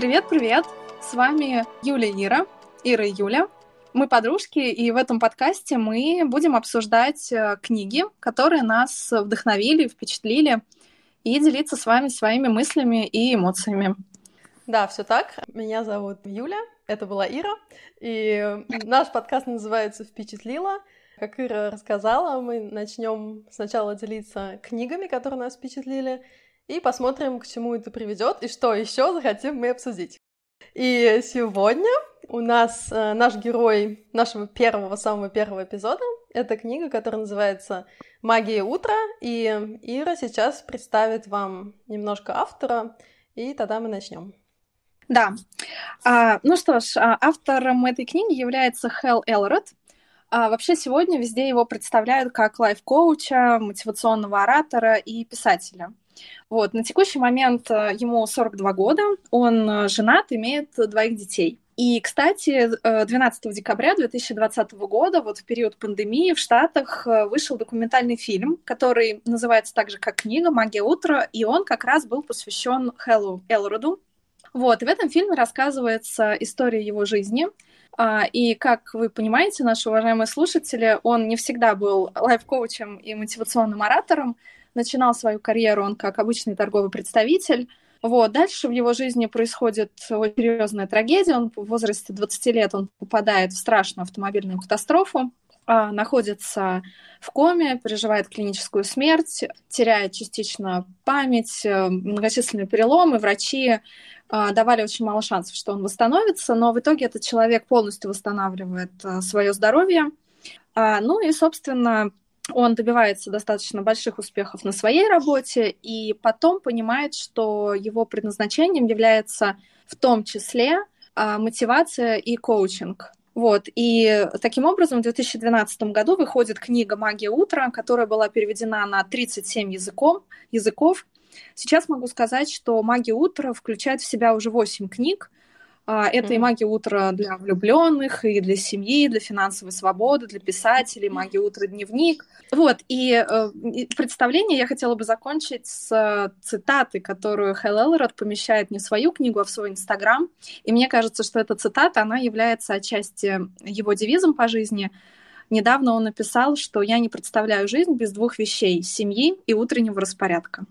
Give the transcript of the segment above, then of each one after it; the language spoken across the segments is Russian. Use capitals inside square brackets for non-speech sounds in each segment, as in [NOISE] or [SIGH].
Привет-привет! С вами Юля и Ира, Ира и Юля. Мы подружки, и в этом подкасте мы будем обсуждать э, книги, которые нас вдохновили, впечатлили, и делиться с вами своими мыслями и эмоциями. Да, все так. Меня зовут Юля, это была Ира, и наш подкаст называется «Впечатлила». Как Ира рассказала, мы начнем сначала делиться книгами, которые нас впечатлили, и посмотрим, к чему это приведет и что еще захотим мы обсудить. И сегодня у нас э, наш герой нашего первого, самого первого эпизода. Это книга, которая называется «Магия утра», и Ира сейчас представит вам немножко автора, и тогда мы начнем. Да. А, ну что ж, а, автором этой книги является Хелл Элрод. А вообще сегодня везде его представляют как лайф-коуча, мотивационного оратора и писателя. Вот, на текущий момент э, ему 42 года, он э, женат, имеет двоих детей. И, кстати, 12 э, декабря 2020 года, вот в период пандемии, в Штатах вышел документальный фильм, который называется так же, как книга «Магия утра», и он как раз был посвящен Хэллу Элроду. Вот, и в этом фильме рассказывается история его жизни — а, и как вы понимаете, наши уважаемые слушатели, он не всегда был лайф-коучем и мотивационным оратором. Начинал свою карьеру он как обычный торговый представитель. Вот. Дальше в его жизни происходит серьезная трагедия. Он в возрасте 20 лет он попадает в страшную автомобильную катастрофу, а, находится в коме, переживает клиническую смерть, теряет частично память, э, многочисленные переломы. Врачи а, давали очень мало шансов, что он восстановится, но в итоге этот человек полностью восстанавливает а, свое здоровье. А, ну и, собственно, он добивается достаточно больших успехов на своей работе и потом понимает, что его предназначением является в том числе мотивация и коучинг. Вот. И таким образом в 2012 году выходит книга «Магия утра», которая была переведена на 37 языков, языков Сейчас могу сказать, что «Магия утра» включает в себя уже 8 книг. А, это и магия утра для влюбленных, и для семьи, и для финансовой свободы, для писателей, магия утра дневник. Вот, и э, представление я хотела бы закончить с э, цитаты, которую Хэл Элрод помещает не в свою книгу, а в свой Инстаграм. И мне кажется, что эта цитата, она является отчасти его девизом по жизни. Недавно он написал, что я не представляю жизнь без двух вещей — семьи и утреннего распорядка.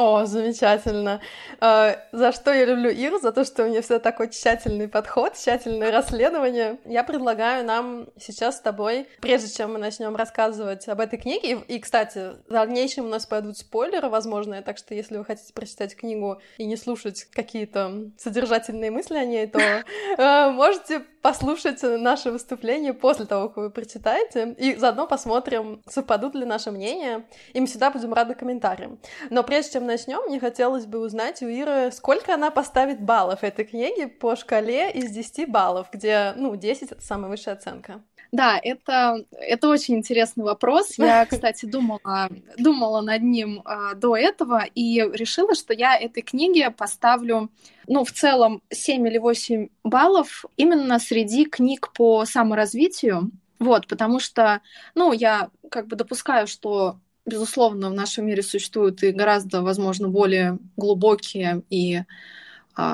О, замечательно. Э, за что я люблю Иру? За то, что у нее все такой тщательный подход, тщательное расследование. Я предлагаю нам сейчас с тобой, прежде чем мы начнем рассказывать об этой книге, и, кстати, в дальнейшем у нас пойдут спойлеры, возможно, так что если вы хотите прочитать книгу и не слушать какие-то содержательные мысли о ней, то э, можете послушать наше выступление после того, как вы прочитаете, и заодно посмотрим, совпадут ли наши мнения, и мы всегда будем рады комментариям. Но прежде чем начнем, мне хотелось бы узнать у Иры, сколько она поставит баллов этой книги по шкале из 10 баллов, где, ну, 10 — это самая высшая оценка. Да, это, это очень интересный вопрос. Я, [LAUGHS] кстати, думала, думала над ним а, до этого и решила, что я этой книге поставлю, ну, в целом 7 или 8 баллов именно среди книг по саморазвитию. Вот, потому что, ну, я как бы допускаю, что безусловно, в нашем мире существуют и гораздо, возможно, более глубокие и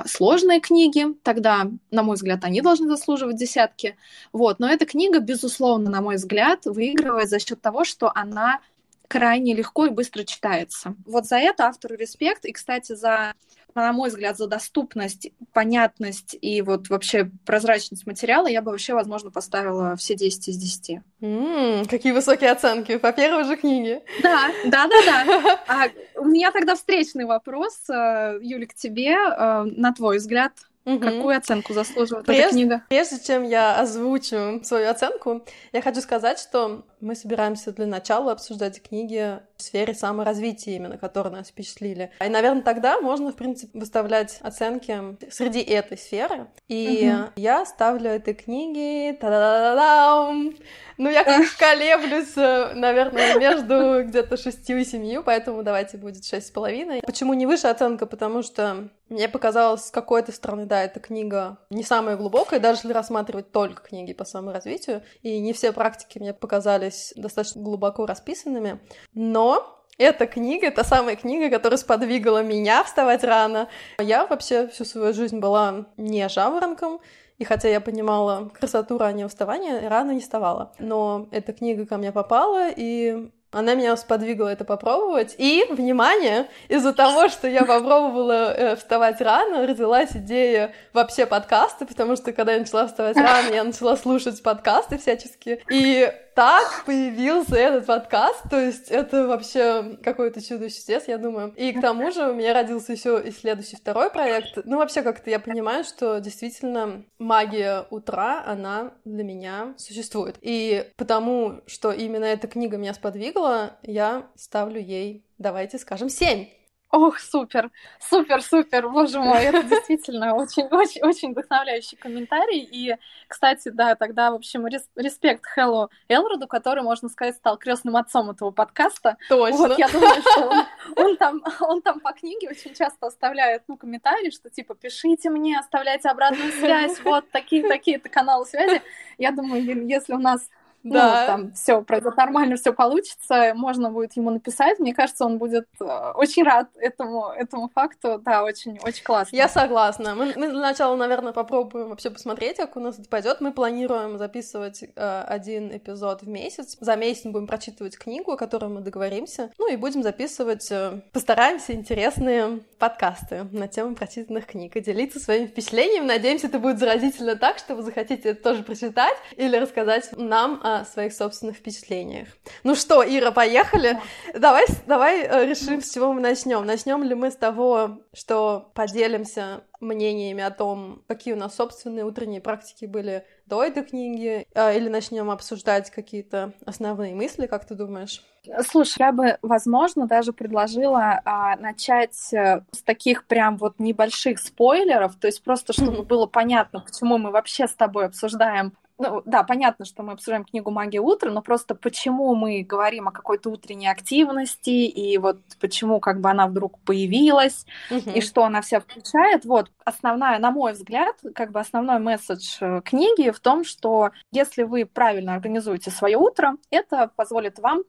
сложные книги, тогда, на мой взгляд, они должны заслуживать десятки. Вот. Но эта книга, безусловно, на мой взгляд, выигрывает за счет того, что она крайне легко и быстро читается. Вот за это автору респект. И, кстати, за на мой взгляд, за доступность, понятность и вот вообще прозрачность материала я бы вообще, возможно, поставила все 10 из 10. Mm, какие высокие оценки по первой же книге. Да, да, да, да. [LAUGHS] А у меня тогда встречный вопрос, э, Юля, к тебе. Э, на твой взгляд, Угу. Какую оценку заслуживает прежде, эта книга? Прежде чем я озвучу свою оценку, я хочу сказать, что мы собираемся для начала обсуждать книги в сфере саморазвития именно, которые нас впечатлили. И, наверное, тогда можно, в принципе, выставлять оценки среди этой сферы. И угу. я ставлю этой книге... Та-да-да-дам! Ну, я как колеблюсь, э, наверное, между где-то шестью и семью, поэтому давайте будет шесть с половиной. Почему не выше оценка? Потому что мне показалось, с какой-то стороны, да, эта книга не самая глубокая, даже если рассматривать только книги по саморазвитию, и не все практики мне показались достаточно глубоко расписанными, но Эта книга — это самая книга, которая сподвигала меня вставать рано. Я вообще всю свою жизнь была не жаворонком, и хотя я понимала красоту раннего вставания, рано не вставала. Но эта книга ко мне попала, и она меня сподвигла это попробовать. И, внимание, из-за того, что я попробовала э, вставать рано, родилась идея вообще подкаста, потому что когда я начала вставать рано, я начала слушать подкасты всячески. И так появился этот подкаст, то есть это вообще какое-то чудо чудес, я думаю. И к тому же у меня родился еще и следующий второй проект. Ну, вообще, как-то я понимаю, что действительно магия утра, она для меня существует. И потому, что именно эта книга меня сподвигла, я ставлю ей, давайте скажем, семь. Ох, супер, супер, супер, боже мой, это [LAUGHS] действительно очень-очень очень вдохновляющий комментарий. И, кстати, да, тогда, в общем, респект Хэллу Элроду, который, можно сказать, стал крестным отцом этого подкаста. Точно. Вот, я думаю, что он, [LAUGHS] он, там, он там по книге очень часто оставляет, ну, комментарии, что типа, пишите мне, оставляйте обратную связь, вот такие-такие-то каналы связи. Я думаю, если у нас да. ну, там все пройдет нормально, все получится, можно будет ему написать. Мне кажется, он будет э, очень рад этому, этому факту. Да, очень, очень классно. Я согласна. Мы, мы для начала, наверное, попробуем вообще посмотреть, как у нас это пойдет. Мы планируем записывать э, один эпизод в месяц. За месяц мы будем прочитывать книгу, о которой мы договоримся. Ну и будем записывать, э, постараемся, интересные подкасты на тему прочитанных книг и делиться своими впечатлениями. Надеемся, это будет заразительно так, что вы захотите это тоже прочитать или рассказать нам о своих собственных впечатлениях. Ну что, Ира, поехали? Давай, давай э, решим, с чего мы начнем. Начнем ли мы с того, что поделимся мнениями о том, какие у нас собственные утренние практики были до этой книги, э, или начнем обсуждать какие-то основные мысли, как ты думаешь? Слушай, я бы, возможно, даже предложила а, начать э, с таких прям вот небольших спойлеров, то есть просто чтобы было понятно, почему мы вообще с тобой обсуждаем ну, да, понятно, что мы обсуждаем книгу «Магия утра», но просто почему мы говорим о какой-то утренней активности, и вот почему как бы она вдруг появилась, угу. и что она вся включает. Вот, основная, на мой взгляд, как бы основной месседж э, книги в том, что если вы правильно организуете свое утро, это позволит вам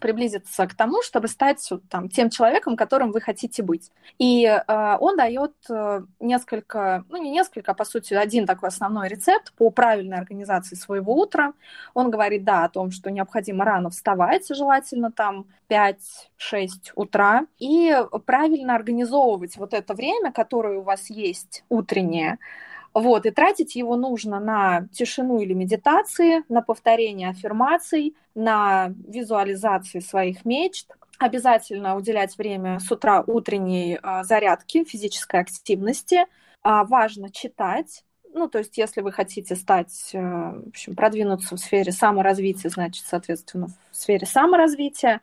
приблизиться к тому, чтобы стать там, тем человеком, которым вы хотите быть. И э, он дает э, несколько, ну не несколько, а по сути один такой основной рецепт по правильной организации своего утра. Он говорит, да, о том, что необходимо рано вставать, желательно там 5-6 утра, и правильно организовывать вот это время, которое у вас есть утреннее, вот, и тратить его нужно на тишину или медитации, на повторение аффирмаций, на визуализации своих мечт. Обязательно уделять время с утра утренней а, зарядки, физической активности. А, важно читать, ну, то есть, если вы хотите стать, э, в общем, продвинуться в сфере саморазвития, значит, соответственно, в сфере саморазвития,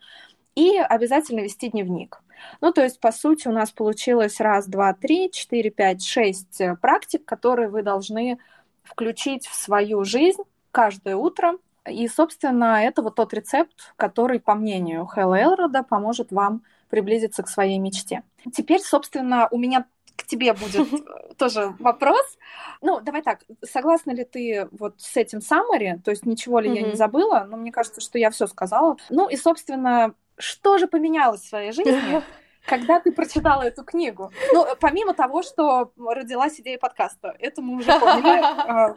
и обязательно вести дневник. Ну, то есть, по сути, у нас получилось раз, два, три, четыре, пять, шесть э, практик, которые вы должны включить в свою жизнь каждое утро. И, собственно, это вот тот рецепт, который, по мнению Хэлла Элрода, поможет вам приблизиться к своей мечте. Теперь, собственно, у меня к тебе будет [LAUGHS] тоже вопрос. Ну, давай так, согласна ли ты вот с этим summary? То есть ничего ли я не забыла? Но мне кажется, что я все сказала. Ну и, собственно, что же поменялось в своей жизни, когда ты прочитала эту книгу? Ну, помимо того, что родилась идея подкаста, это мы уже. А,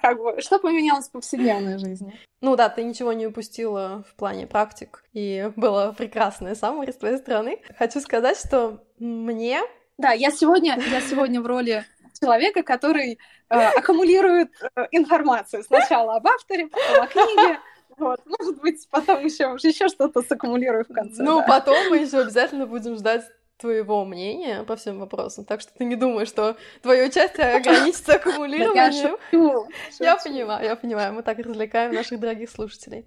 как бы, что поменялось в повседневной жизни? Ну да, ты ничего не упустила в плане практик, и было прекрасное самое с твоей стороны. Хочу сказать, что мне... Да, я сегодня, я сегодня в роли человека, который э, аккумулирует э, информацию сначала об авторе, потом о книге, вот, может быть, потом еще, еще что-то саккумулирую в конце. Ну, да. потом мы еще обязательно будем ждать твоего мнения по всем вопросам, так что ты не думаешь, что твое участие ограничится [LAUGHS] аккумулированием. Я понимаю, я понимаю, мы так развлекаем наших дорогих слушателей.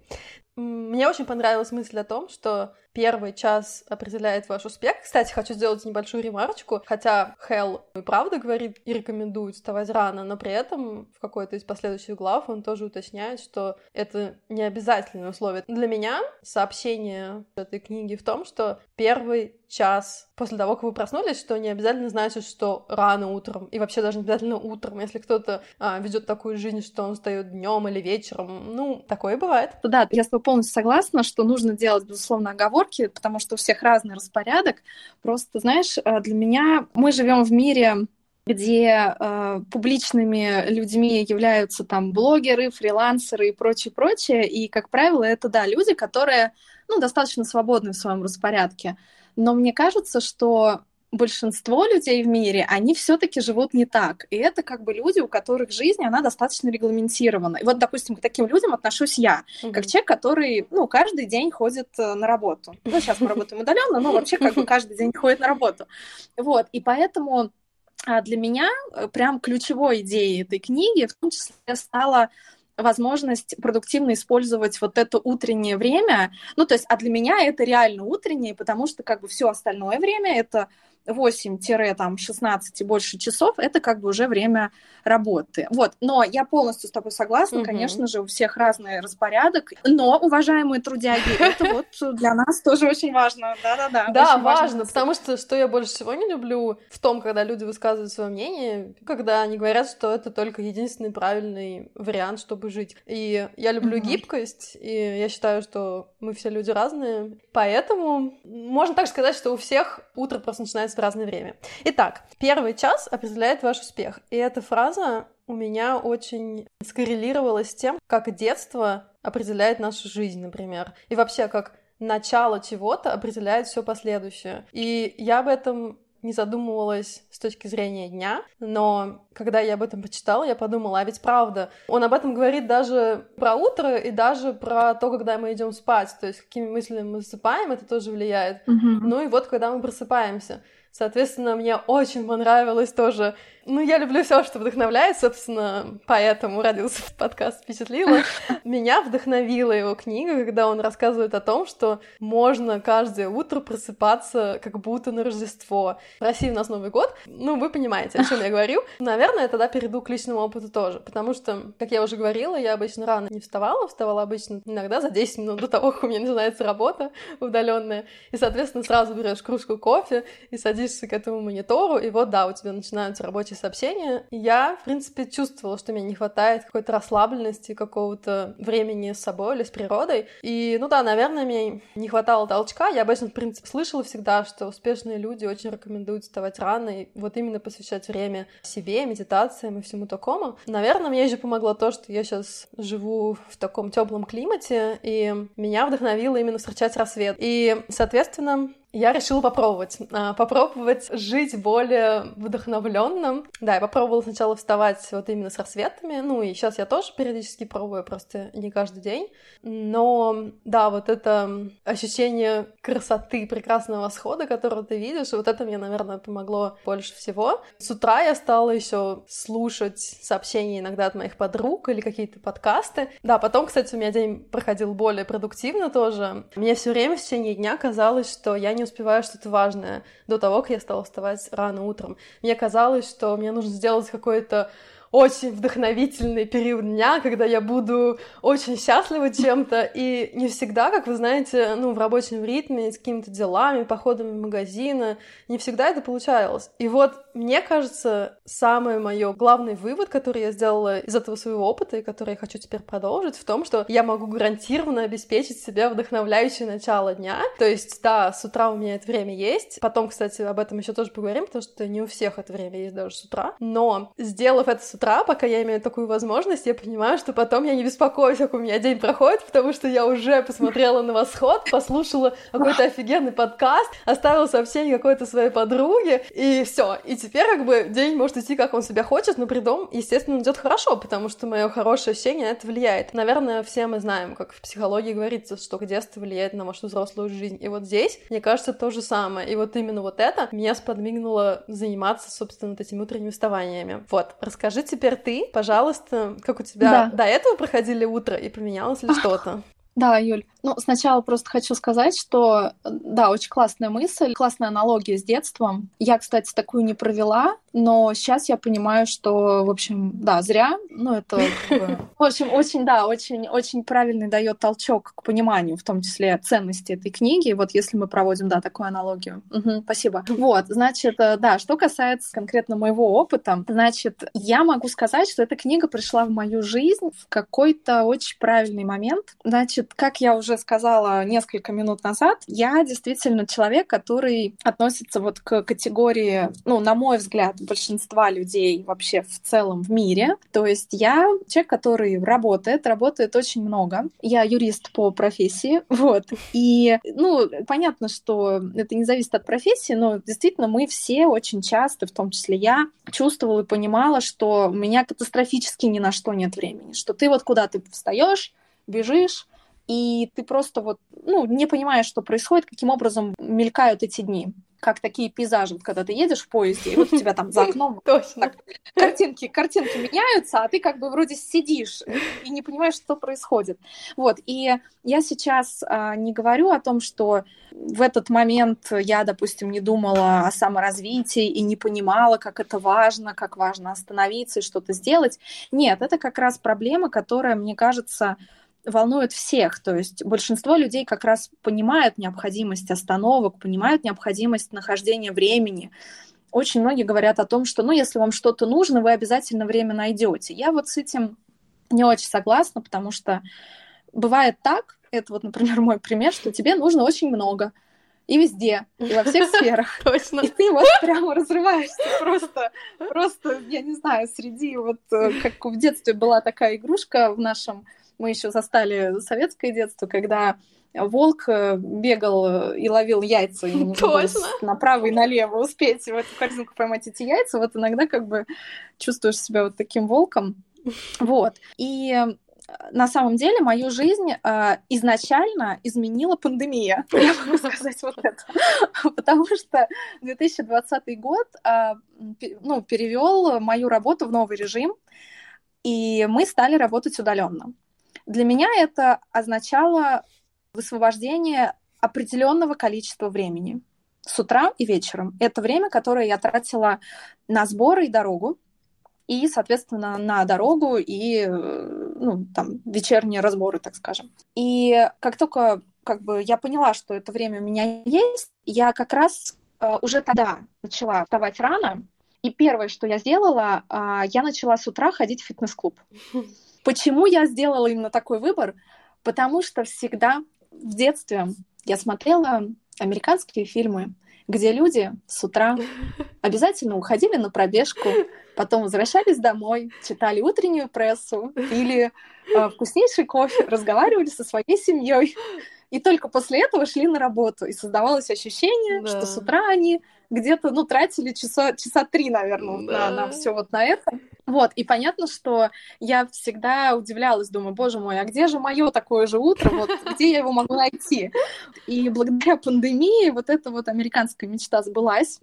Мне очень понравилась мысль о том, что первый час определяет ваш успех. Кстати, хочу сделать небольшую ремарочку. Хотя Хелл и правда говорит и рекомендует вставать рано, но при этом в какой-то из последующих глав он тоже уточняет, что это не обязательное условие. Для меня сообщение этой книги в том, что первый час после того, как вы проснулись, что не обязательно значит, что рано утром, и вообще даже не обязательно утром, если кто-то а, ведет такую жизнь, что он встает днем или вечером, ну, такое бывает. Да, если вы полностью согласна, что нужно делать, безусловно, оговорки, потому что у всех разный распорядок. Просто, знаешь, э, для меня мы живем в мире где э, публичными людьми являются там блогеры, фрилансеры и прочее, прочее. И, как правило, это, да, люди, которые, ну, достаточно свободны в своем распорядке. Но мне кажется, что большинство людей в мире, они все-таки живут не так. И это как бы люди, у которых жизнь, она достаточно регламентирована. И вот, допустим, к таким людям отношусь я, mm-hmm. как человек, который, ну, каждый день ходит э, на работу. Ну, сейчас мы работаем удаленно, но вообще как бы [LAUGHS] каждый день ходит на работу. Вот, и поэтому а, для меня э, прям ключевой идеей этой книги в том числе стала возможность продуктивно использовать вот это утреннее время. Ну, то есть, а для меня это реально утреннее, потому что как бы все остальное время это 8-16 и больше часов, это как бы уже время работы. Вот, но я полностью с тобой согласна, угу. конечно же, у всех разный распорядок, но, уважаемые трудяги, [LAUGHS] это вот для нас тоже очень важно, да-да-да. Да, важно, потому что что я больше всего не люблю в том, когда люди высказывают свое мнение, когда они говорят, что это только единственный правильный вариант, чтобы жить. И я люблю гибкость, и я считаю, что мы все люди разные, поэтому можно так сказать, что у всех утро просто начинается в разное время. Итак, первый час определяет ваш успех. И эта фраза у меня очень скоррелировалась с тем, как детство определяет нашу жизнь, например. И вообще, как начало чего-то определяет все последующее. И я об этом не задумывалась с точки зрения дня, но когда я об этом почитала, я подумала, а ведь правда, он об этом говорит даже про утро и даже про то, когда мы идем спать, то есть какими мыслями мы засыпаем, это тоже влияет. Mm-hmm. Ну и вот, когда мы просыпаемся. Соответственно, мне очень понравилось тоже ну, я люблю все, что вдохновляет, собственно, поэтому родился этот подкаст «Впечатлило». [LAUGHS] Меня вдохновила его книга, когда он рассказывает о том, что можно каждое утро просыпаться как будто на Рождество. В России у нас Новый год, ну, вы понимаете, о чем я говорю. [LAUGHS] Наверное, я тогда перейду к личному опыту тоже, потому что, как я уже говорила, я обычно рано не вставала, вставала обычно иногда за 10 минут до того, как у меня начинается работа удаленная, и, соответственно, сразу берешь кружку кофе и садишься к этому монитору, и вот, да, у тебя начинаются рабочие сообщения, я, в принципе, чувствовала, что мне не хватает какой-то расслабленности, какого-то времени с собой или с природой. И, ну да, наверное, мне не хватало толчка. Я обычно, в принципе, слышала всегда, что успешные люди очень рекомендуют вставать рано и вот именно посвящать время себе, медитациям и всему такому. Наверное, мне еще помогло то, что я сейчас живу в таком теплом климате, и меня вдохновило именно встречать рассвет. И, соответственно, я решила попробовать. А, попробовать жить более вдохновленным. Да, я попробовала сначала вставать вот именно с рассветами. Ну и сейчас я тоже периодически пробую, просто не каждый день. Но да, вот это ощущение красоты, прекрасного восхода, которого ты видишь, вот это мне, наверное, помогло больше всего. С утра я стала еще слушать сообщения иногда от моих подруг или какие-то подкасты. Да, потом, кстати, у меня день проходил более продуктивно тоже. Мне все время в течение дня казалось, что я не успеваю что-то важное до того, как я стала вставать рано утром. Мне казалось, что мне нужно сделать какой-то очень вдохновительный период дня, когда я буду очень счастлива чем-то, и не всегда, как вы знаете, ну, в рабочем ритме, с какими-то делами, походами в магазины, не всегда это получалось. И вот, мне кажется, самый мой главный вывод, который я сделала из этого своего опыта, и который я хочу теперь продолжить, в том, что я могу гарантированно обеспечить себе вдохновляющее начало дня. То есть, да, с утра у меня это время есть. Потом, кстати, об этом еще тоже поговорим, потому что не у всех это время есть даже с утра. Но, сделав это с утра, пока я имею такую возможность, я понимаю, что потом я не беспокоюсь, как у меня день проходит, потому что я уже посмотрела на восход, послушала какой-то офигенный подкаст, оставила сообщение какой-то своей подруге, и все. И теперь как бы день может идти, как он себя хочет, но при том, естественно, идет хорошо, потому что мое хорошее ощущение на это влияет. Наверное, все мы знаем, как в психологии говорится, что детство влияет на вашу взрослую жизнь. И вот здесь, мне кажется, то же самое. И вот именно вот это меня сподвигнуло заниматься, собственно, вот этими утренними вставаниями. Вот, расскажите теперь ты, пожалуйста, как у тебя да. до этого проходили утро и поменялось ли что-то? Да, Юль, Ну, сначала просто хочу сказать, что, да, очень классная мысль, классная аналогия с детством. Я, кстати, такую не провела, но сейчас я понимаю, что, в общем, да, зря. Ну, это, [LAUGHS] в общем, очень, да, очень, очень правильный дает толчок к пониманию, в том числе ценности этой книги. Вот если мы проводим, да, такую аналогию. Угу, спасибо. Вот, значит, э, да, что касается конкретно моего опыта, значит, я могу сказать, что эта книга пришла в мою жизнь в какой-то очень правильный момент. Значит, как я уже сказала несколько минут назад, я действительно человек, который относится вот к категории, ну, на мой взгляд, большинства людей вообще в целом в мире. То есть я человек, который работает, работает очень много. Я юрист по профессии, [LAUGHS] вот. И, ну, понятно, что это не зависит от профессии, но действительно мы все очень часто, в том числе я, чувствовала и понимала, что у меня катастрофически ни на что нет времени, что ты вот куда ты встаешь, бежишь, и ты просто вот, ну, не понимаешь, что происходит, каким образом мелькают эти дни как такие пейзажи, когда ты едешь в поезде, и вот у тебя там за окном [LAUGHS] Точно. картинки, картинки меняются, а ты как бы вроде сидишь и не понимаешь, что происходит. Вот, и я сейчас а, не говорю о том, что в этот момент я, допустим, не думала о саморазвитии и не понимала, как это важно, как важно остановиться и что-то сделать. Нет, это как раз проблема, которая, мне кажется, волнует всех. То есть большинство людей как раз понимают необходимость остановок, понимают необходимость нахождения времени. Очень многие говорят о том, что, ну, если вам что-то нужно, вы обязательно время найдете. Я вот с этим не очень согласна, потому что бывает так, это вот, например, мой пример, что тебе нужно очень много, и везде, и во всех [LAUGHS] сферах. Точно. И ты вот прямо разрываешься просто, просто, я не знаю, среди вот, э, как в детстве была такая игрушка в нашем мы еще застали советское детство, когда волк э, бегал и ловил яйца, и было [LAUGHS] направо и налево успеть в эту корзинку поймать эти яйца. Вот иногда как бы чувствуешь себя вот таким волком. Вот. И э, на самом деле мою жизнь э, изначально изменила пандемия. [LAUGHS] Я могу сказать вот это. Потому что 2020 год э, ну, перевел мою работу в новый режим, и мы стали работать удаленно. Для меня это означало высвобождение определенного количества времени с утра и вечером. Это время, которое я тратила на сборы и дорогу, и, соответственно, на дорогу и ну, там, вечерние разборы, так скажем. И как только как бы, я поняла, что это время у меня есть, я как раз э, уже тогда начала вставать рано, и первое, что я сделала, э, я начала с утра ходить в фитнес-клуб. [LAUGHS] Почему я сделала именно такой выбор? Потому что всегда в детстве я смотрела американские фильмы, где люди с утра [LAUGHS] обязательно уходили на пробежку, потом возвращались домой, читали утреннюю прессу, пили э, вкуснейший кофе, разговаривали со своей семьей. И только после этого шли на работу. И создавалось ощущение, да. что с утра они где-то, ну, тратили часа, часа три, наверное, да. на, на все вот на это. Вот, и понятно, что я всегда удивлялась, думаю, боже мой, а где же мое такое же утро, вот где я его могу найти? И благодаря пандемии вот эта вот американская мечта сбылась.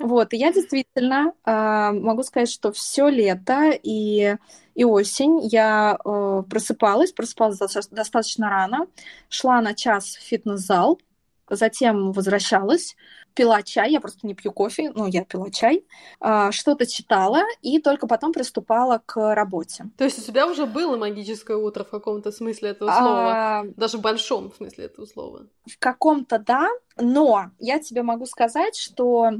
Вот, и я действительно э, могу сказать, что все лето и и осень я э, просыпалась, просыпалась достаточно рано, шла на час в фитнес-зал, затем возвращалась, пила чай, я просто не пью кофе, но я пила чай, э, что-то читала и только потом приступала к работе. То есть у тебя уже было магическое утро в каком-то смысле этого слова, а... даже в большом смысле этого слова? В каком-то да, но я тебе могу сказать, что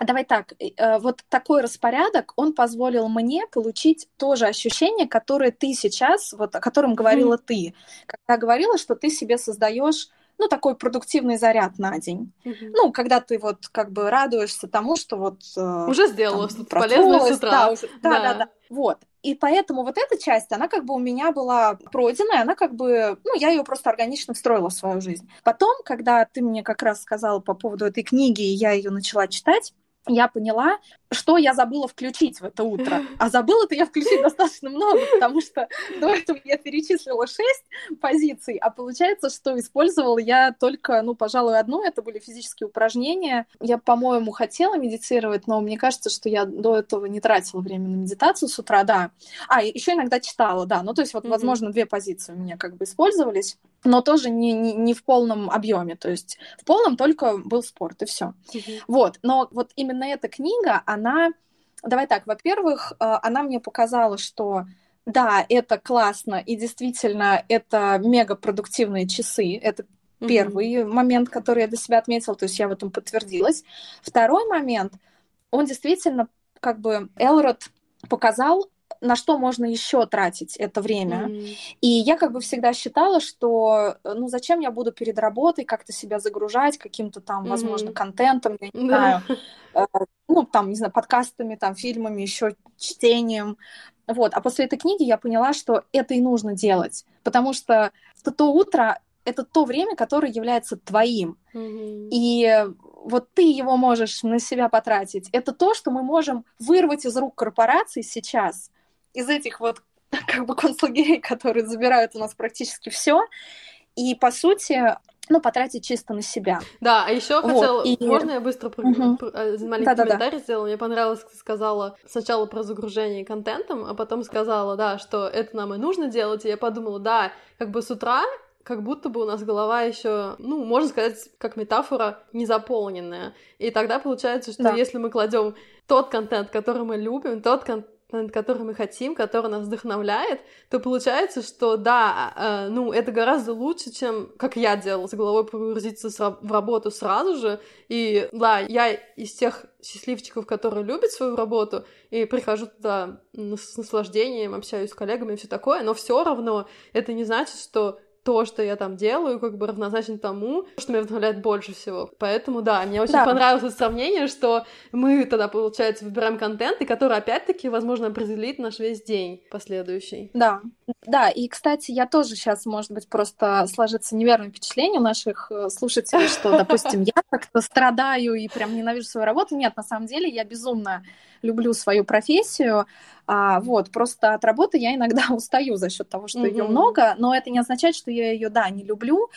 Давай так, э, вот такой распорядок, он позволил мне получить то же ощущение, которое ты сейчас, вот о котором говорила mm-hmm. ты, когда говорила, что ты себе создаешь ну, такой продуктивный заряд на день. Mm-hmm. Ну, когда ты вот как бы радуешься тому, что вот... Э, уже сделала что-то полезное с утра. Да, уже, да, да, да, да. Вот. И поэтому вот эта часть, она как бы у меня была пройденная, она как бы, ну, я ее просто органично встроила в свою жизнь. Потом, когда ты мне как раз сказала по поводу этой книги, и я ее начала читать, я поняла, что я забыла включить в это утро. [LAUGHS] А забыла-то я включить достаточно много, потому что до этого я перечислила шесть позиций, а получается, что использовала я только, ну, пожалуй, одну, это были физические упражнения. Я, по-моему, хотела медитировать, но мне кажется, что я до этого не тратила время на медитацию с утра, да. А, еще иногда читала, да. Ну, то есть вот, mm-hmm. возможно, две позиции у меня как бы использовались. Но тоже не, не, не в полном объеме. То есть в полном только был спорт, и все. Mm-hmm. Вот. Но вот именно эта книга, она. Давай так, во-первых, э, она мне показала, что да, это классно, и действительно, это мега продуктивные часы. Это mm-hmm. первый момент, который я для себя отметила, то есть я в этом подтвердилась. Второй момент, он действительно, как бы, Элрод показал, на что можно еще тратить это время. Mm-hmm. И я как бы всегда считала, что ну зачем я буду перед работой как-то себя загружать каким-то там, mm-hmm. возможно, контентом, я не знаю, [LAUGHS] э, ну там, не знаю, подкастами, там, фильмами, еще чтением. Вот. А после этой книги я поняла, что это и нужно делать, потому что это то утро, это то время, которое является твоим. Mm-hmm. И вот ты его можешь на себя потратить. Это то, что мы можем вырвать из рук корпораций сейчас из этих вот [LAUGHS] как бы концлагерей, которые забирают у нас практически все, и по сути ну, потратить чисто на себя. Да, а еще вот, хотела... И... Можно я быстро угу. маленький да, комментарий сделала? Мне понравилось, как ты сказала сначала про загружение контентом, а потом сказала, да, что это нам и нужно делать, и я подумала, да, как бы с утра как будто бы у нас голова еще, ну, можно сказать, как метафора, не заполненная. И тогда получается, что да. если мы кладем тот контент, который мы любим, тот контент, который мы хотим, который нас вдохновляет, то получается, что да, э, ну, это гораздо лучше, чем, как я делала, с головой погрузиться в работу сразу же. И да, я из тех счастливчиков, которые любят свою работу, и прихожу туда с наслаждением, общаюсь с коллегами и все такое, но все равно это не значит, что то, что я там делаю, как бы равнозначно тому, что меня вдохновляет больше всего. Поэтому, да, мне очень да. понравилось это сравнение, что мы тогда, получается, выбираем контент, и который, опять-таки, возможно, определит наш весь день последующий. Да, да, и, кстати, я тоже сейчас, может быть, просто сложится неверное впечатление у наших э, слушателей, что, допустим, я как-то страдаю и прям ненавижу свою работу. Нет, на самом деле я безумно люблю свою профессию, а, вот, просто от работы я иногда [LAUGHS] устаю за счет того, что mm-hmm. ее много, но это не означает, что я ее, да, не люблю,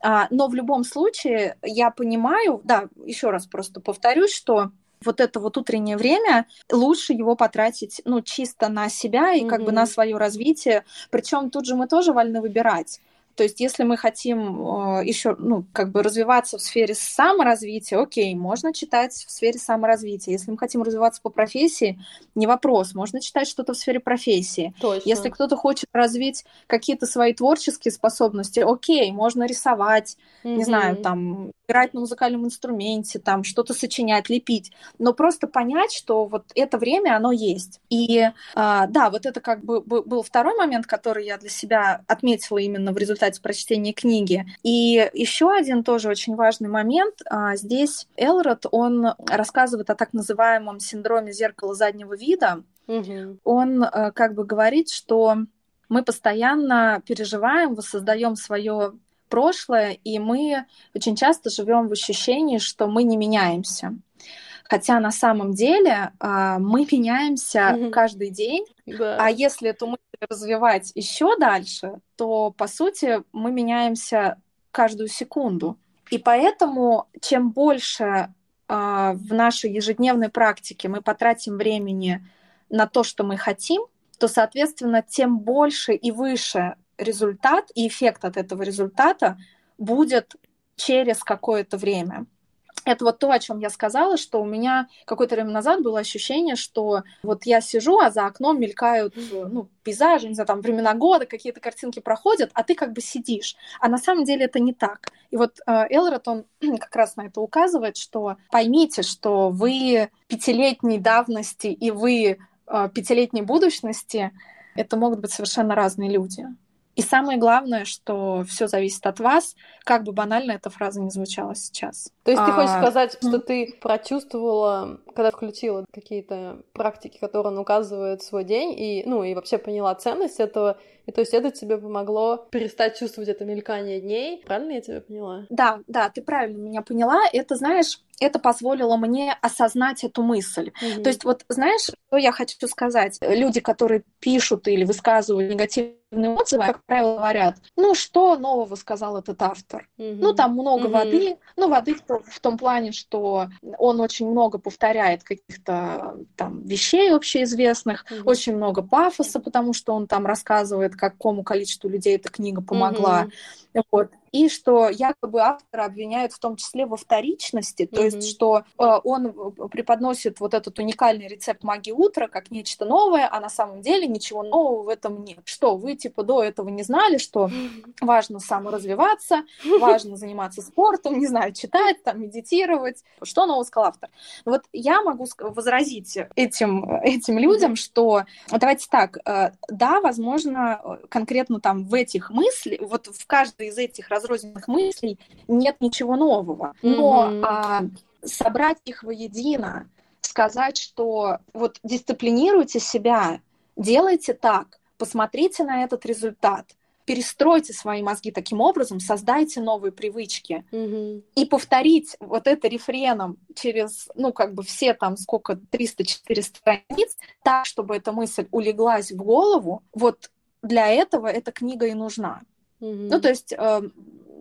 а, но в любом случае я понимаю, да, еще раз просто повторюсь, что вот это вот утреннее время, лучше его потратить, ну, чисто на себя и mm-hmm. как бы на свое развитие. Причем тут же мы тоже вольны выбирать. То есть, если мы хотим э, еще, ну, как бы развиваться в сфере саморазвития, окей, можно читать в сфере саморазвития. Если мы хотим развиваться по профессии, не вопрос, можно читать что-то в сфере профессии. Точно. Если кто-то хочет развить какие-то свои творческие способности, окей, можно рисовать, mm-hmm. не знаю, там, играть на музыкальном инструменте, там, что-то сочинять, лепить. Но просто понять, что вот это время, оно есть. И э, да, вот это как бы был второй момент, который я для себя отметила именно в результате результате прочтения книги. И еще один тоже очень важный момент. А, здесь Элрод, он рассказывает о так называемом синдроме зеркала заднего вида. Угу. Он э, как бы говорит, что мы постоянно переживаем, воссоздаем свое прошлое, и мы очень часто живем в ощущении, что мы не меняемся. Хотя на самом деле а, мы меняемся mm-hmm. каждый день, да. а если эту мысль развивать еще дальше, то по сути мы меняемся каждую секунду. И поэтому чем больше а, в нашей ежедневной практике мы потратим времени на то, что мы хотим, то, соответственно, тем больше и выше результат и эффект от этого результата будет через какое-то время это вот то, о чем я сказала, что у меня какое-то время назад было ощущение, что вот я сижу, а за окном мелькают ну, пейзажи, не знаю, там времена года, какие-то картинки проходят, а ты как бы сидишь. А на самом деле это не так. И вот э, Элрот, он [CLEARS THROAT] как раз на это указывает, что поймите, что вы пятилетней давности и вы э, пятилетней будущности, это могут быть совершенно разные люди. И самое главное, что все зависит от вас, как бы банально эта фраза не звучала сейчас. То есть а... ты хочешь а, сказать, что ты прочувствовала, когда включила какие-то практики, которые он указывает в свой день, и, ну, и вообще поняла ценность этого, и то есть это тебе помогло перестать чувствовать это мелькание дней. Правильно я тебя поняла? Да, да, ты правильно меня поняла. Это, знаешь, это позволило мне осознать эту мысль. Mm-hmm. То есть вот знаешь, что я хочу сказать? Люди, которые пишут или высказывают негативные отзывы, как правило, говорят, ну что нового сказал этот автор? Mm-hmm. Ну там много mm-hmm. воды, ну воды в, том плане, что он очень много повторяет каких-то там вещей общеизвестных, mm-hmm. очень много пафоса, потому что он там рассказывает какому количеству людей эта книга помогла. Mm-hmm. Вот и что якобы автора обвиняют в том числе во вторичности, то mm-hmm. есть что э, он преподносит вот этот уникальный рецепт магии утра как нечто новое, а на самом деле ничего нового в этом нет. Что вы типа до этого не знали, что mm-hmm. важно саморазвиваться, важно заниматься спортом, не знаю, читать, там медитировать, что нового сказал автор. Вот я могу возразить этим этим людям, mm-hmm. что давайте так, э, да, возможно, конкретно там в этих мыслях, вот в каждой из этих разрозненных мыслей нет ничего нового. Но mm-hmm. а, собрать их воедино, сказать, что вот дисциплинируйте себя, делайте так, посмотрите на этот результат, перестройте свои мозги таким образом, создайте новые привычки mm-hmm. и повторить вот это рефреном через, ну, как бы все там сколько, 300-400 страниц, так, чтобы эта мысль улеглась в голову, вот для этого эта книга и нужна. Mm-hmm. Ну, то есть, э,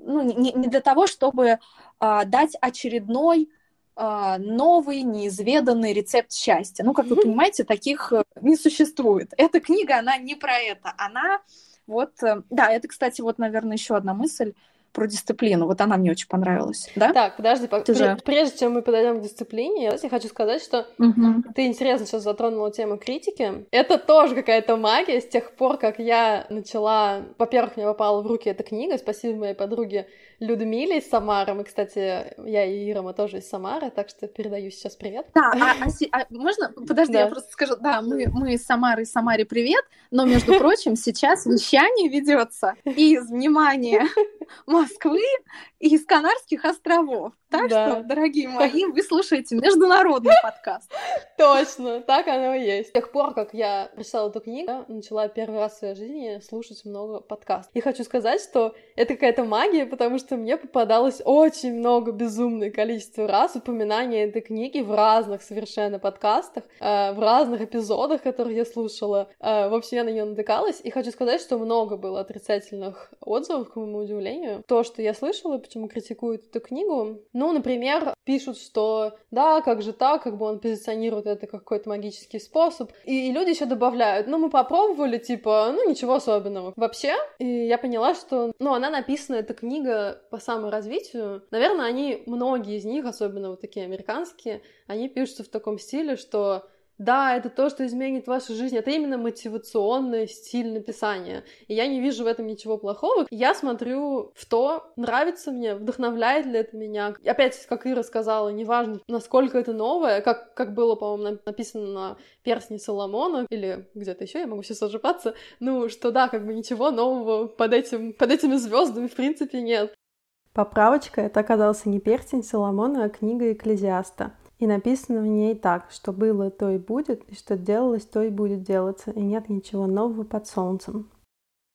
ну, не, не для того, чтобы э, дать очередной э, новый, неизведанный рецепт счастья. Ну, как mm-hmm. вы понимаете, таких э, не существует. Эта книга, она не про это. Она вот, э, да, это, кстати, вот, наверное, еще одна мысль про дисциплину. Вот она мне очень понравилась, да? Так, подожди, Ты же... прежде чем мы подойдем к дисциплине, я хочу сказать, что угу. ты интересно сейчас затронула тему критики. Это тоже какая-то магия с тех пор, как я начала... Во-первых, мне попала в руки эта книга, спасибо моей подруге Людмиле из Самары. Мы, кстати, я и Ира, мы тоже из Самары, так что передаю сейчас привет. Да, а, а, а можно? Подожди, да. я просто скажу. Да, мы, мы из Самары, из Самаре привет, но, между прочим, сейчас вещание ведется из, внимания, [LAUGHS] Москвы и из Канарских островов. Так да. что, дорогие мои, вы слушаете международный подкаст. Точно, так оно и есть. С тех пор, как я прочитала эту книгу, начала первый раз в своей жизни слушать много подкастов. И хочу сказать, что это какая-то магия, потому что мне попадалось очень много, безумное количество раз упоминания этой книги в разных совершенно подкастах, э, в разных эпизодах, которых я слушала. Э, в общем, я на нее натыкалась, и хочу сказать, что много было отрицательных отзывов, к моему удивлению. То, что я слышала, почему критикуют эту книгу, ну, например, пишут, что да, как же так, как бы он позиционирует это как какой-то магический способ. И, люди еще добавляют, ну, мы попробовали, типа, ну, ничего особенного. Вообще, и я поняла, что, ну, она написана, эта книга по саморазвитию. Наверное, они, многие из них, особенно вот такие американские, они пишутся в таком стиле, что да, это то, что изменит вашу жизнь. Это именно мотивационный стиль написания. И я не вижу в этом ничего плохого. Я смотрю в то, нравится мне, вдохновляет ли это меня. Опять, как Ира сказала, неважно, насколько это новое, как, как было, по-моему, написано на персне Соломона или где-то еще, я могу сейчас ошибаться, ну, что да, как бы ничего нового под, этим, под этими звездами в принципе нет. Поправочка, это оказался не перстень Соломона, а книга Экклезиаста. И написано в ней так, что было, то и будет, и что делалось, то и будет делаться, и нет ничего нового под солнцем.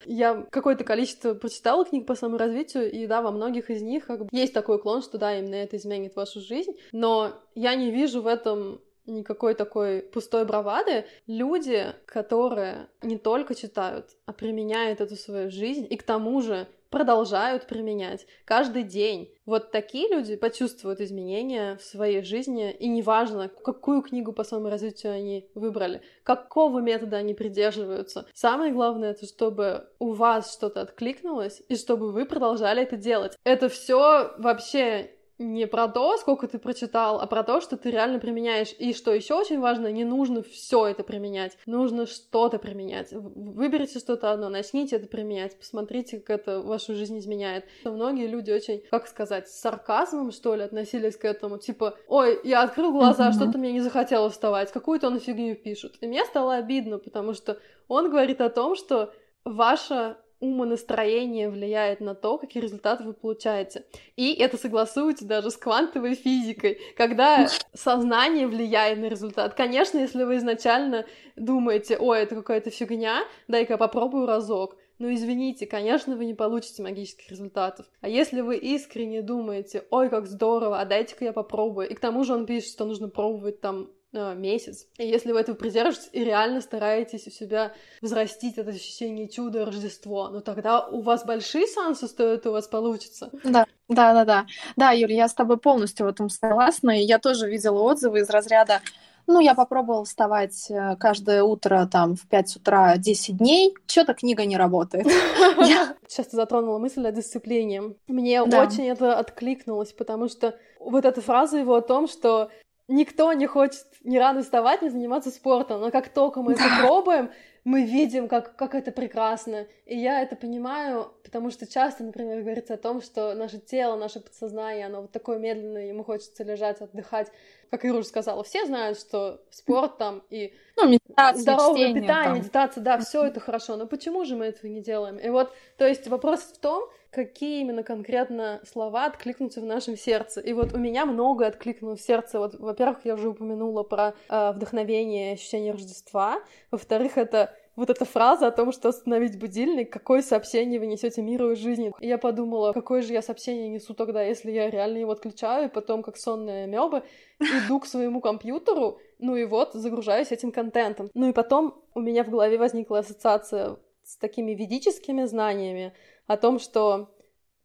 Я какое-то количество прочитала книг по саморазвитию, и да, во многих из них как бы есть такой клон, что да, именно это изменит вашу жизнь, но я не вижу в этом никакой такой пустой бравады. Люди, которые не только читают, а применяют эту свою жизнь, и к тому же продолжают применять каждый день. Вот такие люди почувствуют изменения в своей жизни, и неважно, какую книгу по саморазвитию они выбрали, какого метода они придерживаются. Самое главное, это чтобы у вас что-то откликнулось, и чтобы вы продолжали это делать. Это все вообще не про то, сколько ты прочитал, а про то, что ты реально применяешь. И что еще очень важно, не нужно все это применять, нужно что-то применять. Выберите что-то одно, начните это применять, посмотрите, как это вашу жизнь изменяет. Многие люди очень, как сказать, с сарказмом, что ли, относились к этому. Типа, ой, я открыл глаза, что-то мне не захотело вставать, какую-то он фигню пишут. И мне стало обидно, потому что он говорит о том, что ваша умонастроение влияет на то, какие результаты вы получаете. И это согласуется даже с квантовой физикой, когда сознание влияет на результат. Конечно, если вы изначально думаете, ой, это какая-то фигня, дай-ка попробую разок. Ну, извините, конечно, вы не получите магических результатов. А если вы искренне думаете, ой, как здорово, а дайте-ка я попробую. И к тому же он пишет, что нужно пробовать там месяц. И если вы этого придерживаетесь и реально стараетесь у себя взрастить это ощущение чуда Рождество, ну тогда у вас большие шансы, что это у вас получится. Да, да, да, да. Да, Юля, я с тобой полностью в этом согласна. И я тоже видела отзывы из разряда Ну, я попробовала вставать э, каждое утро там в 5 утра 10 дней. Что-то книга не работает. [LAUGHS] Сейчас ты затронула мысль о дисциплине. Мне очень это откликнулось, потому что вот эта фраза его о том, что никто не хочет ни рано вставать, ни заниматься спортом, но как только мы это пробуем, мы видим, как, как это прекрасно. И я это понимаю, потому что часто, например, говорится о том, что наше тело, наше подсознание, оно вот такое медленное, ему хочется лежать, отдыхать. Как Ируш сказала, все знают, что спорт там и ну, медитация, здоровое чтение, питание, там. медитация, да, все это хорошо, но почему же мы этого не делаем? И вот, то есть вопрос в том, какие именно конкретно слова откликнутся в нашем сердце. И вот у меня много откликнулось в сердце. Вот, во-первых, я уже упомянула про э, вдохновение, ощущение Рождества. Во-вторых, это вот эта фраза о том, что остановить будильник, какое сообщение вы несете миру и жизни. И я подумала, какое же я сообщение несу тогда, если я реально его отключаю, и потом, как сонная мёба, иду к своему компьютеру, ну и вот, загружаюсь этим контентом. Ну и потом у меня в голове возникла ассоциация с такими ведическими знаниями о том, что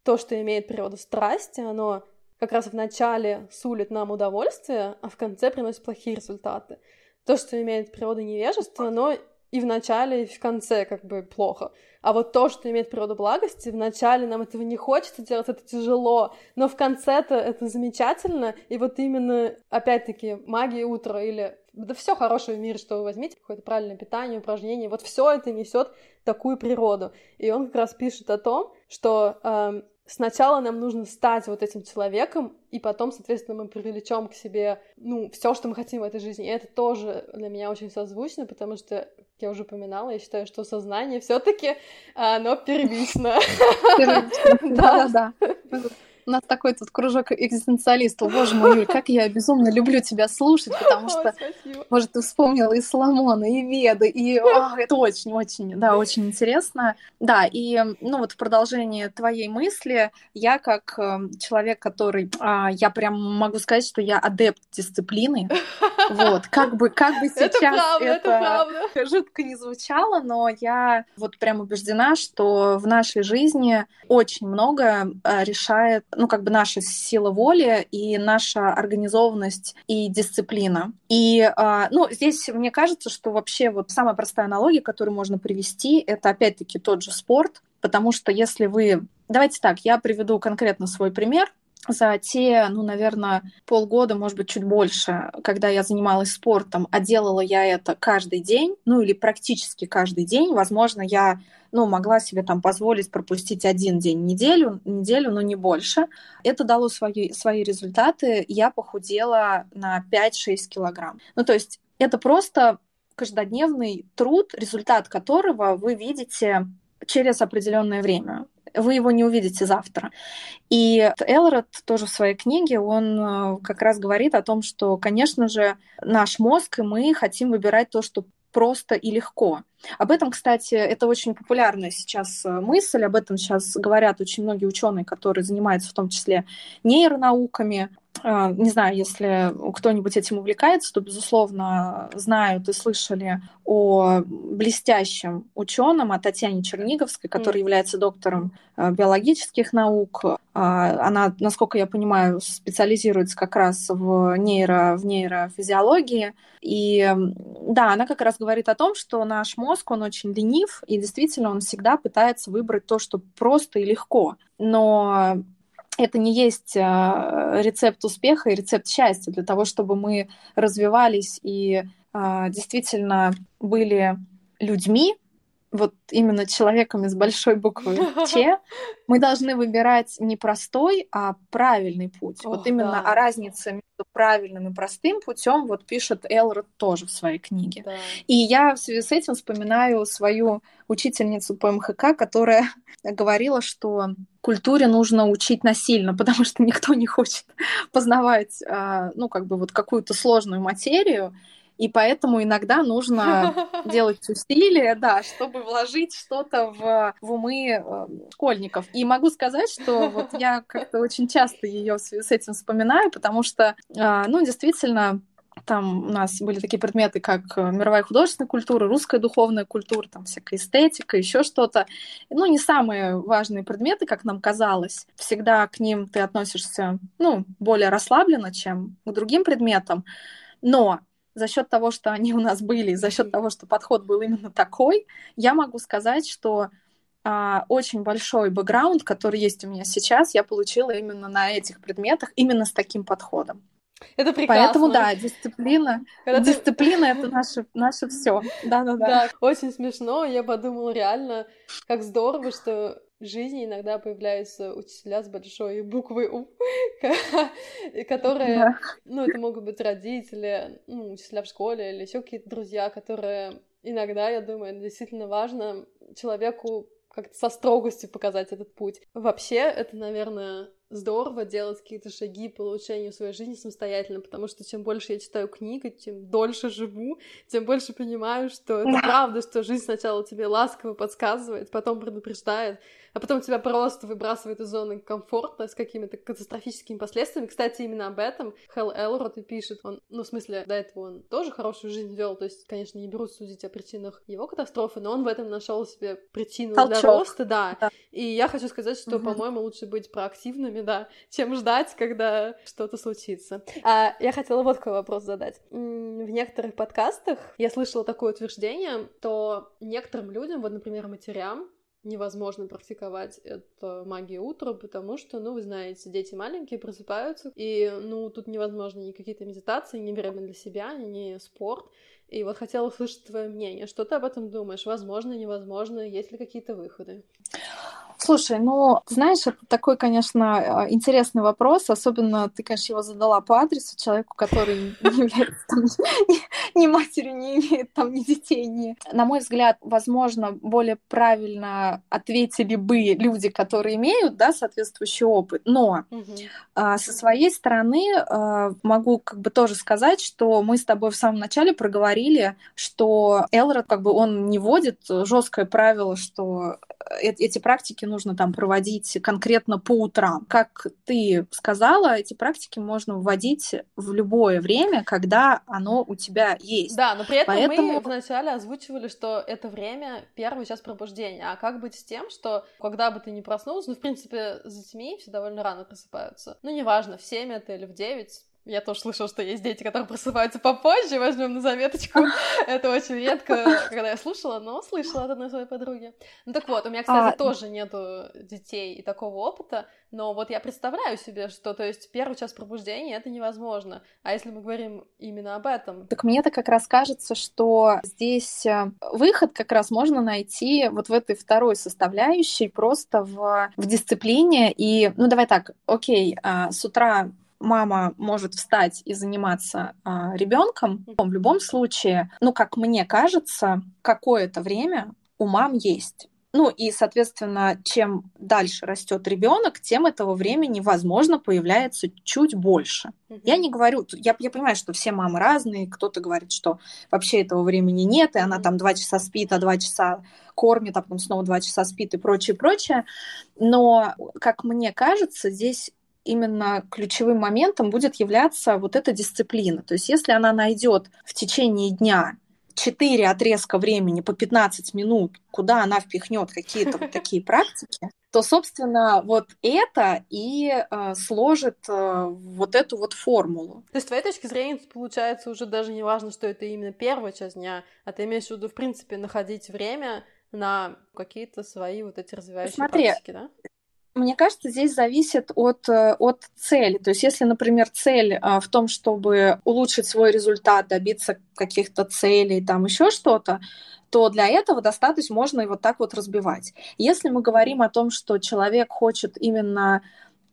то, что имеет природу страсти, оно как раз в начале сулит нам удовольствие, а в конце приносит плохие результаты. То, что имеет природу невежества, оно и в начале, и в конце как бы плохо. А вот то, что имеет природу благости, в начале нам этого не хочется делать, это тяжело, но в конце-то это замечательно, и вот именно, опять-таки, магия утра или да все хорошее в мире, что вы возьмите, какое-то правильное питание, упражнение, вот все это несет такую природу. И он как раз пишет о том, что э, сначала нам нужно стать вот этим человеком, и потом, соответственно, мы привлечем к себе, ну, все, что мы хотим в этой жизни. И это тоже для меня очень созвучно, потому что, как я уже упоминала, я считаю, что сознание все-таки оно первично. [LAUGHS] Да, да. У нас такой тут кружок экзистенциалистов. Боже мой, Юль, как я безумно люблю тебя слушать, потому что, Ой, может, ты вспомнила и Соломона, и Веды, и о, [LAUGHS] это очень-очень, да, очень интересно. Да, и, ну, вот в продолжение твоей мысли, я как э, человек, который, э, я прям могу сказать, что я адепт дисциплины, [LAUGHS] вот, как бы, как бы сейчас это, правда, это, это жутко не звучало, но я вот прям убеждена, что в нашей жизни очень много э, решает ну, как бы наша сила воли и наша организованность и дисциплина. И, а, ну, здесь мне кажется, что вообще вот самая простая аналогия, которую можно привести, это опять-таки тот же спорт, потому что если вы... Давайте так, я приведу конкретно свой пример за те, ну, наверное, полгода, может быть, чуть больше, когда я занималась спортом, а делала я это каждый день, ну, или практически каждый день, возможно, я ну, могла себе там позволить пропустить один день неделю, неделю, но не больше. Это дало свои, свои результаты. Я похудела на 5-6 килограмм. Ну, то есть это просто каждодневный труд, результат которого вы видите через определенное время вы его не увидите завтра. И Элрод тоже в своей книге, он э, как раз говорит о том, что, конечно же, наш мозг и мы хотим выбирать то, что просто и легко. Об этом, кстати, это очень популярная сейчас э, мысль, об этом сейчас говорят очень многие ученые, которые занимаются в том числе нейронауками, не знаю, если кто-нибудь этим увлекается, то, безусловно, знают и слышали о блестящем ученом, о Татьяне Черниговской, которая mm. является доктором а, биологических наук. А, она, насколько я понимаю, специализируется как раз в, нейро, в нейрофизиологии. И да, она как раз говорит о том, что наш мозг, он очень ленив, и действительно он всегда пытается выбрать то, что просто и легко. Но это не есть а, рецепт успеха и рецепт счастья. Для того, чтобы мы развивались и а, действительно были людьми, вот именно человеком из большой буквы [LAUGHS] Ч, мы должны выбирать не простой, а правильный путь. Ох, вот именно да. о разнице между правильным и простым путем вот пишет Элрод тоже в своей книге. Да. И я в связи с этим вспоминаю свою учительницу по МХК, которая [LAUGHS] говорила, что культуре нужно учить насильно, [LAUGHS] потому что никто не хочет познавать, а, ну, как бы вот какую-то сложную материю, и поэтому иногда нужно [LAUGHS] делать усилия, да, чтобы вложить что-то в, в умы э, школьников. И могу сказать, что вот [LAUGHS] я как-то очень часто ее с этим вспоминаю, потому что, э, ну, действительно, там у нас были такие предметы, как э, мировая художественная культура, русская духовная культура, там всякая эстетика, еще что-то. Ну, не самые важные предметы, как нам казалось. Всегда к ним ты относишься, ну, более расслабленно, чем к другим предметам. Но за счет того, что они у нас были, за счет того, что подход был именно такой, я могу сказать, что а, очень большой бэкграунд, который есть у меня сейчас, я получила именно на этих предметах, именно с таким подходом. Это прекрасно. Поэтому да, дисциплина, Когда дисциплина ты... это наше, наше все. Да, да, да. Да, очень смешно. Я подумала реально, как здорово, что в жизни иногда появляются учителя с большой буквы У, [LAUGHS] которые, да. ну, это могут быть родители, ну, учителя в школе или еще какие-то друзья, которые иногда, я думаю, действительно важно человеку как-то со строгостью показать этот путь. Вообще, это, наверное, здорово делать какие-то шаги по улучшению своей жизни самостоятельно, потому что чем больше я читаю книг, тем дольше живу, тем больше понимаю, что это да. правда, что жизнь сначала тебе ласково подсказывает, потом предупреждает, а потом тебя просто выбрасывает из зоны комфорта с какими-то катастрофическими последствиями. Кстати, именно об этом Хелл Элрот и пишет. Он, ну, в смысле, до этого он тоже хорошую жизнь вел, то есть, конечно, не берут судить о причинах его катастрофы, но он в этом нашел себе причину Толчок. для роста, да. да. И я хочу сказать, что, угу. по-моему, лучше быть проактивными, да, чем ждать, когда что-то случится. А я хотела вот какой вопрос задать. В некоторых подкастах я слышала такое утверждение, что некоторым людям, вот, например, матерям, невозможно практиковать это магию утра, потому что, ну, вы знаете, дети маленькие просыпаются, и, ну, тут невозможно ни какие-то медитации, ни время для себя, ни спорт. И вот хотела услышать твое мнение. Что ты об этом думаешь? Возможно, невозможно? Есть ли какие-то выходы? Слушай, ну, знаешь, это такой, конечно, а, интересный вопрос, особенно ты, конечно, его задала по адресу человеку, который не [LAUGHS] является там, ни, [LAUGHS] ни матерью, не имеет там ни детей, ни... На мой взгляд, возможно, более правильно ответили бы люди, которые имеют, да, соответствующий опыт, но угу. а, со своей стороны а, могу как бы тоже сказать, что мы с тобой в самом начале проговорили, что Элрод, как бы, он не вводит жесткое правило, что э, эти практики нужно там проводить конкретно по утрам. Как ты сказала, эти практики можно вводить в любое время, когда оно у тебя есть. Да, но при этом Поэтому... мы вначале озвучивали, что это время первый час пробуждения. А как быть с тем, что когда бы ты не проснулся, ну, в принципе, с детьми все довольно рано просыпаются. Ну, неважно, в 7 это или в 9, я тоже слышала, что есть дети, которые просыпаются попозже, возьмем на заметочку. [LAUGHS] Это очень редко, когда я слушала, но слышала от одной своей подруги. Ну так вот, у меня, кстати, а... тоже нету детей и такого опыта, но вот я представляю себе, что, то есть, первый час пробуждения — это невозможно. А если мы говорим именно об этом? Так мне-то как раз кажется, что здесь э, выход как раз можно найти вот в этой второй составляющей, просто в, в дисциплине. И, ну давай так, окей, а, с утра мама может встать и заниматься а, ребенком, в любом случае, ну, как мне кажется, какое-то время у мам есть. Ну и, соответственно, чем дальше растет ребенок, тем этого времени, возможно, появляется чуть больше. Mm-hmm. Я не говорю, я, я понимаю, что все мамы разные, кто-то говорит, что вообще этого времени нет, и она там два часа спит, а два часа кормит, а потом снова два часа спит и прочее, прочее. Но, как мне кажется, здесь именно ключевым моментом будет являться вот эта дисциплина. То есть если она найдет в течение дня четыре отрезка времени по 15 минут, куда она впихнет какие-то вот [LAUGHS] такие практики, то, собственно, вот это и э, сложит э, вот эту вот формулу. То есть, с твоей точки зрения, получается уже даже не важно, что это именно первая часть дня, а ты имеешь в виду, в принципе, находить время на какие-то свои вот эти развивающие Смотри, практики, да? Мне кажется, здесь зависит от, э, от цели. То есть, если, например, цель а, в том, чтобы улучшить свой результат, добиться каких-то целей, там еще что-то, то для этого достаточно можно и вот так вот разбивать. Если мы говорим о том, что человек хочет именно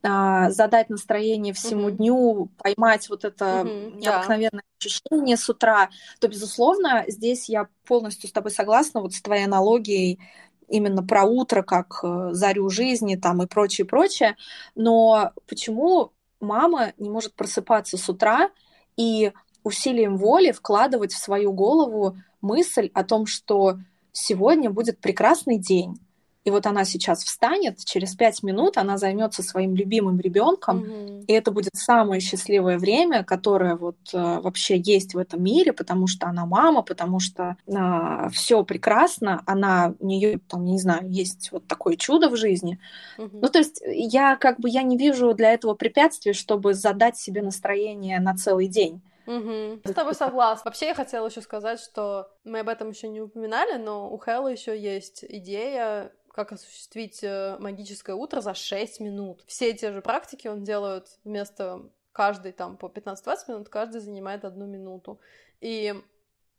а, задать настроение всему mm-hmm. дню, поймать вот это mm-hmm, необыкновенное да. ощущение с утра, то, безусловно, здесь я полностью с тобой согласна вот с твоей аналогией именно про утро, как э, зарю жизни там и прочее, прочее. Но почему мама не может просыпаться с утра и усилием воли вкладывать в свою голову мысль о том, что сегодня будет прекрасный день, и вот она сейчас встанет, через пять минут она займется своим любимым ребенком, mm-hmm. и это будет самое счастливое время, которое вот э, вообще есть в этом мире, потому что она мама, потому что э, все прекрасно, она у нее там не знаю есть вот такое чудо в жизни. Mm-hmm. Ну то есть я как бы я не вижу для этого препятствий, чтобы задать себе настроение на целый день. Угу. С тобой согласна. Вообще я хотела еще сказать, что мы об этом еще не упоминали, но у Хэлла еще есть идея как осуществить э, магическое утро за 6 минут. Все те же практики он делает вместо каждый там по 15-20 минут, каждый занимает одну минуту. И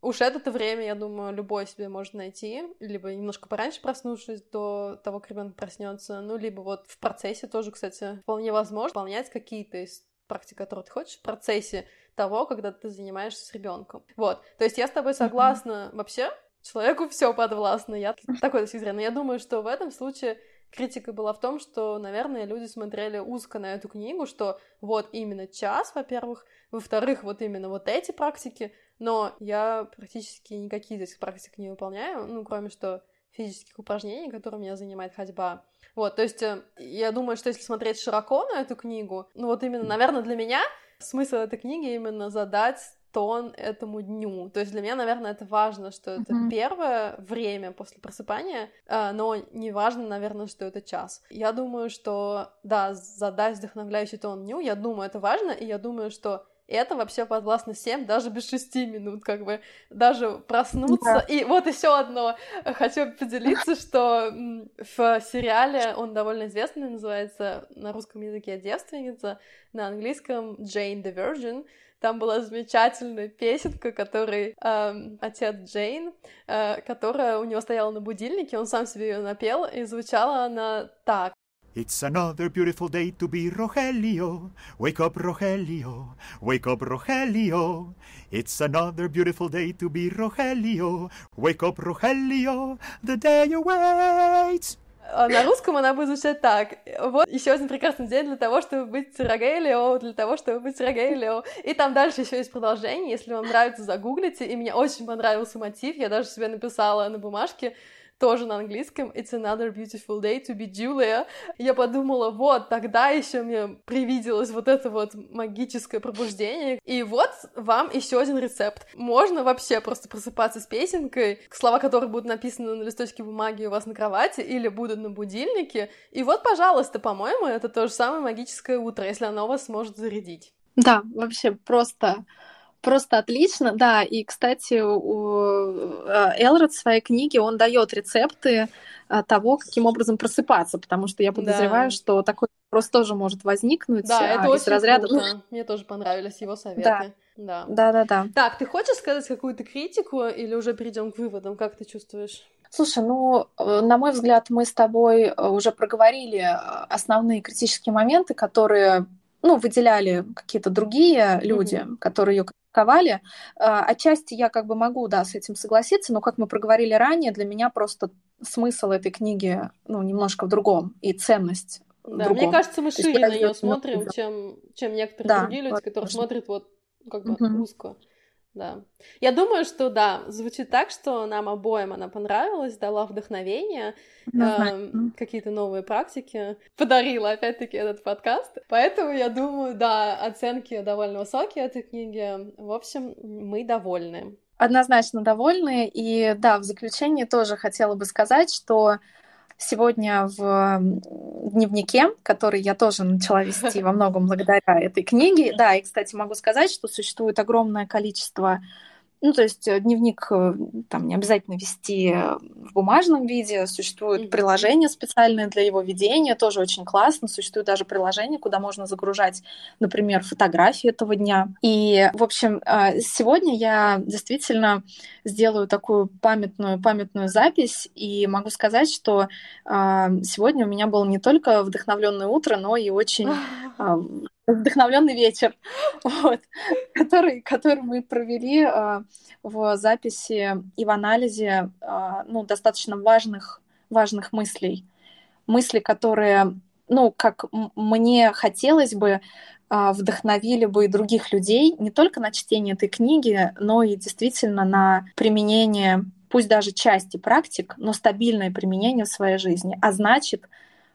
уж это время, я думаю, любой себе может найти, либо немножко пораньше проснувшись до того, как ребенок проснется, ну, либо вот в процессе тоже, кстати, вполне возможно выполнять какие-то из практик, которые ты хочешь, в процессе того, когда ты занимаешься с ребенком. Вот. То есть я с тобой согласна mm-hmm. вообще, человеку все подвластно. Я такой точки зрения. Но я думаю, что в этом случае критика была в том, что, наверное, люди смотрели узко на эту книгу, что вот именно час, во-первых, во-вторых, вот именно вот эти практики, но я практически никакие из этих практик не выполняю, ну, кроме что физических упражнений, которым меня занимает ходьба. Вот, то есть э, я думаю, что если смотреть широко на эту книгу, ну вот именно, наверное, для меня смысл этой книги именно задать тон этому дню. То есть для меня, наверное, это важно, что это mm-hmm. первое время после просыпания, э, но не важно, наверное, что это час. Я думаю, что, да, задать вдохновляющий тон дню, я думаю, это важно, и я думаю, что это вообще подвластно всем, даже без шести минут, как бы, даже проснуться. Да. И вот еще одно хочу поделиться, что в сериале, он довольно известный, называется на русском языке «Девственница», на английском «Jane the Virgin», там была замечательная песенка, который э, отец Джейн, э, которая у него стояла на будильнике, он сам себе ее напел, и звучала она так. It's another beautiful day to be Rogelio. Wake up, Rogelio. Wake up, Rogelio. It's another beautiful day to be Rogelio. Wake up, Rogelio. The day awaits. А на русском она будет звучать так. Вот еще один прекрасный день для того, чтобы быть Рогелио, для того, чтобы быть Рогелио. И там дальше еще есть продолжение. Если вам нравится, загуглите. И мне очень понравился мотив. Я даже себе написала на бумажке тоже на английском It's another beautiful day to be Julia. Я подумала, вот, тогда еще мне привиделось вот это вот магическое пробуждение. И вот вам еще один рецепт. Можно вообще просто просыпаться с песенкой, слова которой будут написаны на листочке бумаги у вас на кровати или будут на будильнике. И вот, пожалуйста, по-моему, это то же самое магическое утро, если оно вас может зарядить. Да, вообще просто Просто отлично, да. И, кстати, у э, Элрод в своей книге он дает рецепты э, того, каким образом просыпаться, потому что я подозреваю, да. что такой вопрос тоже может возникнуть. Да, это а, очень разряда... круто. Мне тоже понравились его советы. Да. Да. да, да, да. Так, ты хочешь сказать какую-то критику или уже перейдем к выводам? Как ты чувствуешь? Слушай, ну, э, на мой взгляд, мы с тобой уже проговорили основные критические моменты, которые ну, выделяли какие-то другие люди, mm-hmm. которые ее критиковали. А, отчасти я как бы могу, да, с этим согласиться, но, как мы проговорили ранее, для меня просто смысл этой книги, ну, немножко в другом, и ценность да, другом. мне кажется, мы шире на нее смотрим, чем, чем некоторые да, другие люди, которые смотрят вот как бы угу. узко. Да. Я думаю, что да, звучит так, что нам обоим она понравилась, дала вдохновение, э, какие-то новые практики, подарила опять-таки этот подкаст. Поэтому я думаю, да, оценки довольно высокие этой книги. В общем, мы довольны. Однозначно довольны. И да, в заключение тоже хотела бы сказать, что сегодня в дневнике, который я тоже начала вести во многом благодаря этой книге. Да, и, кстати, могу сказать, что существует огромное количество ну, то есть э, дневник э, там не обязательно вести э, в бумажном виде, существуют mm-hmm. приложения специальные для его ведения, тоже очень классно. Существует даже приложение, куда можно загружать, например, фотографии этого дня. И, в общем, сегодня я действительно сделаю такую памятную, памятную запись, и могу сказать, что сегодня у меня было не только вдохновленное утро, но и очень [LAUGHS] вдохновленный вечер, [LAUGHS] вот, который, который мы провели э, в записи и в анализе э, ну, достаточно важных, важных мыслей. Мысли, которые, ну, как мне хотелось бы, вдохновили бы и других людей не только на чтение этой книги, но и действительно на применение, пусть даже части практик, но стабильное применение в своей жизни. А значит,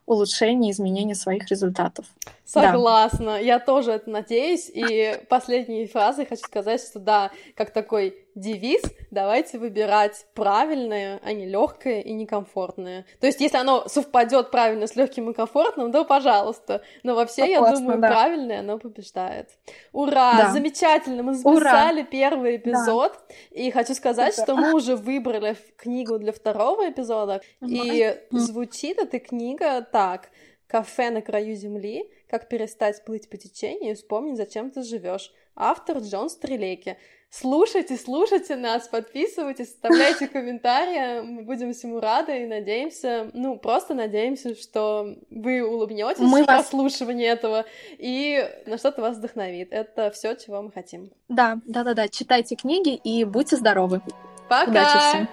улучшение, изменение своих результатов. Согласна, да. я тоже это надеюсь. И последней фразой хочу сказать, что да, как такой девиз, давайте выбирать правильное, а не легкое и некомфортное. То есть, если оно совпадет правильно с легким и комфортным, то пожалуйста. Но вообще, я думаю, да. правильное оно побеждает. Ура! Да. Замечательно! Мы записали Ура. первый эпизод. Да. И хочу сказать, Супер. что мы уже выбрали книгу для второго эпизода. И звучит эта книга так. Кафе на краю земли. Как перестать плыть по течению и вспомнить, зачем ты живешь. Автор Джон Стрелеки. Слушайте, слушайте нас, подписывайтесь, оставляйте [LAUGHS] комментарии, мы будем всему рады и надеемся, ну, просто надеемся, что вы улыбнетесь мы в вас... прослушивании этого и на что-то вас вдохновит. Это все, чего мы хотим. Да, да, да, да. Читайте книги и будьте здоровы. Пока. Удачи всем.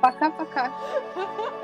Пока-пока. [LAUGHS]